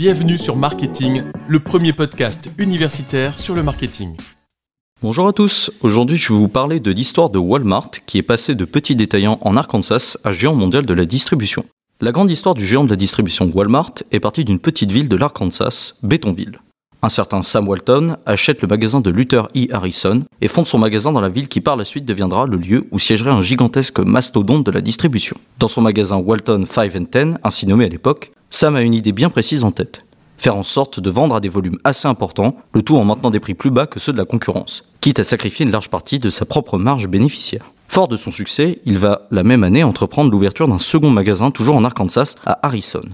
Bienvenue sur Marketing, le premier podcast universitaire sur le marketing. Bonjour à tous, aujourd'hui je vais vous parler de l'histoire de Walmart qui est passé de petit détaillant en Arkansas à géant mondial de la distribution. La grande histoire du géant de la distribution Walmart est partie d'une petite ville de l'Arkansas, Bétonville. Un certain Sam Walton achète le magasin de Luther E. Harrison et fonde son magasin dans la ville qui par la suite deviendra le lieu où siégerait un gigantesque mastodonte de la distribution. Dans son magasin Walton 5 and 10, ainsi nommé à l'époque, Sam a une idée bien précise en tête. Faire en sorte de vendre à des volumes assez importants, le tout en maintenant des prix plus bas que ceux de la concurrence, quitte à sacrifier une large partie de sa propre marge bénéficiaire. Fort de son succès, il va la même année entreprendre l'ouverture d'un second magasin toujours en Arkansas à Harrison.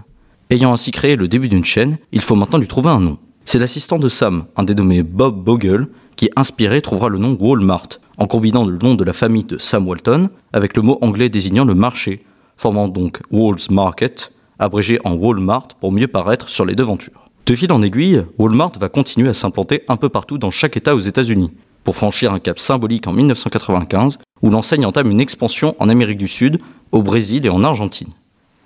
Ayant ainsi créé le début d'une chaîne, il faut maintenant lui trouver un nom. C'est l'assistant de Sam, un dénommé Bob Bogle, qui, inspiré, trouvera le nom Walmart, en combinant le nom de la famille de Sam Walton avec le mot anglais désignant le marché, formant donc Walls Market, abrégé en Walmart pour mieux paraître sur les devantures. De fil en aiguille, Walmart va continuer à s'implanter un peu partout dans chaque État aux États-Unis, pour franchir un cap symbolique en 1995, où l'enseigne entame une expansion en Amérique du Sud, au Brésil et en Argentine.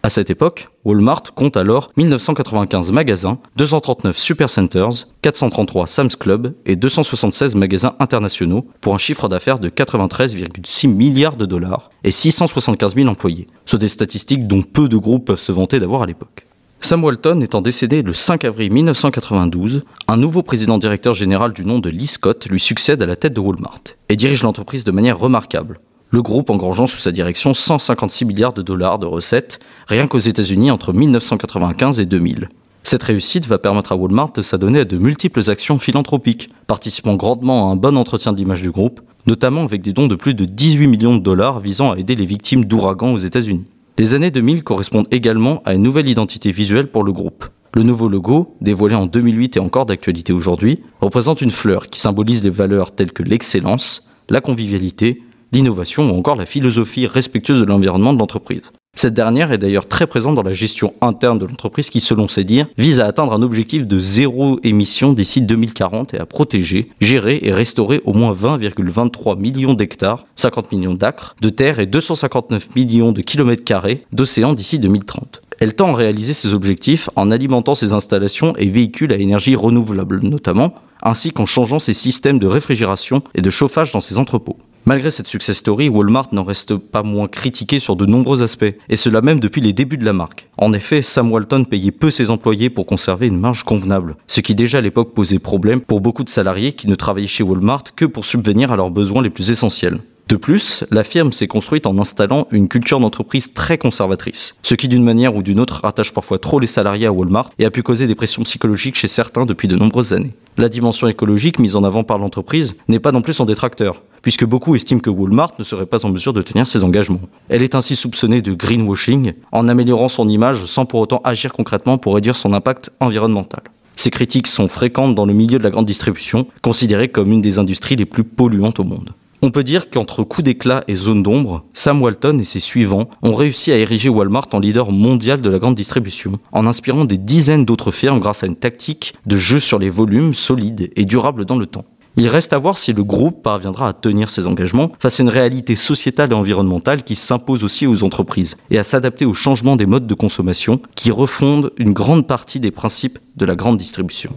À cette époque, Walmart compte alors 1995 magasins, 239 supercenters, 433 Sam's Club et 276 magasins internationaux pour un chiffre d'affaires de 93,6 milliards de dollars et 675 000 employés. Ce des statistiques dont peu de groupes peuvent se vanter d'avoir à l'époque. Sam Walton étant décédé le 5 avril 1992, un nouveau président directeur général du nom de Lee Scott lui succède à la tête de Walmart et dirige l'entreprise de manière remarquable le groupe engrangeant sous sa direction 156 milliards de dollars de recettes, rien qu'aux États-Unis entre 1995 et 2000. Cette réussite va permettre à Walmart de s'adonner à de multiples actions philanthropiques, participant grandement à un bon entretien de l'image du groupe, notamment avec des dons de plus de 18 millions de dollars visant à aider les victimes d'ouragans aux États-Unis. Les années 2000 correspondent également à une nouvelle identité visuelle pour le groupe. Le nouveau logo, dévoilé en 2008 et encore d'actualité aujourd'hui, représente une fleur qui symbolise les valeurs telles que l'excellence, la convivialité, l'innovation ou encore la philosophie respectueuse de l'environnement de l'entreprise. Cette dernière est d'ailleurs très présente dans la gestion interne de l'entreprise qui, selon ses dires, vise à atteindre un objectif de zéro émission d'ici 2040 et à protéger, gérer et restaurer au moins 20,23 millions d'hectares, 50 millions d'acres, de terre et 259 millions de kilomètres carrés d'océan d'ici 2030. Elle tend à réaliser ses objectifs en alimentant ses installations et véhicules à énergie renouvelable notamment, ainsi qu'en changeant ses systèmes de réfrigération et de chauffage dans ses entrepôts. Malgré cette success story, Walmart n'en reste pas moins critiqué sur de nombreux aspects, et cela même depuis les débuts de la marque. En effet, Sam Walton payait peu ses employés pour conserver une marge convenable, ce qui déjà à l'époque posait problème pour beaucoup de salariés qui ne travaillaient chez Walmart que pour subvenir à leurs besoins les plus essentiels. De plus, la firme s'est construite en installant une culture d'entreprise très conservatrice, ce qui d'une manière ou d'une autre rattache parfois trop les salariés à Walmart et a pu causer des pressions psychologiques chez certains depuis de nombreuses années. La dimension écologique mise en avant par l'entreprise n'est pas non plus son détracteur, puisque beaucoup estiment que Walmart ne serait pas en mesure de tenir ses engagements. Elle est ainsi soupçonnée de greenwashing en améliorant son image sans pour autant agir concrètement pour réduire son impact environnemental. Ces critiques sont fréquentes dans le milieu de la grande distribution, considérée comme une des industries les plus polluantes au monde. On peut dire qu'entre coups d'éclat et zone d'ombre, Sam Walton et ses suivants ont réussi à ériger Walmart en leader mondial de la grande distribution, en inspirant des dizaines d'autres firmes grâce à une tactique de jeu sur les volumes solides et durables dans le temps. Il reste à voir si le groupe parviendra à tenir ses engagements face à une réalité sociétale et environnementale qui s'impose aussi aux entreprises et à s'adapter au changement des modes de consommation qui refondent une grande partie des principes de la grande distribution.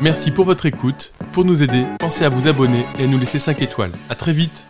Merci pour votre écoute. Pour nous aider, pensez à vous abonner et à nous laisser 5 étoiles. A très vite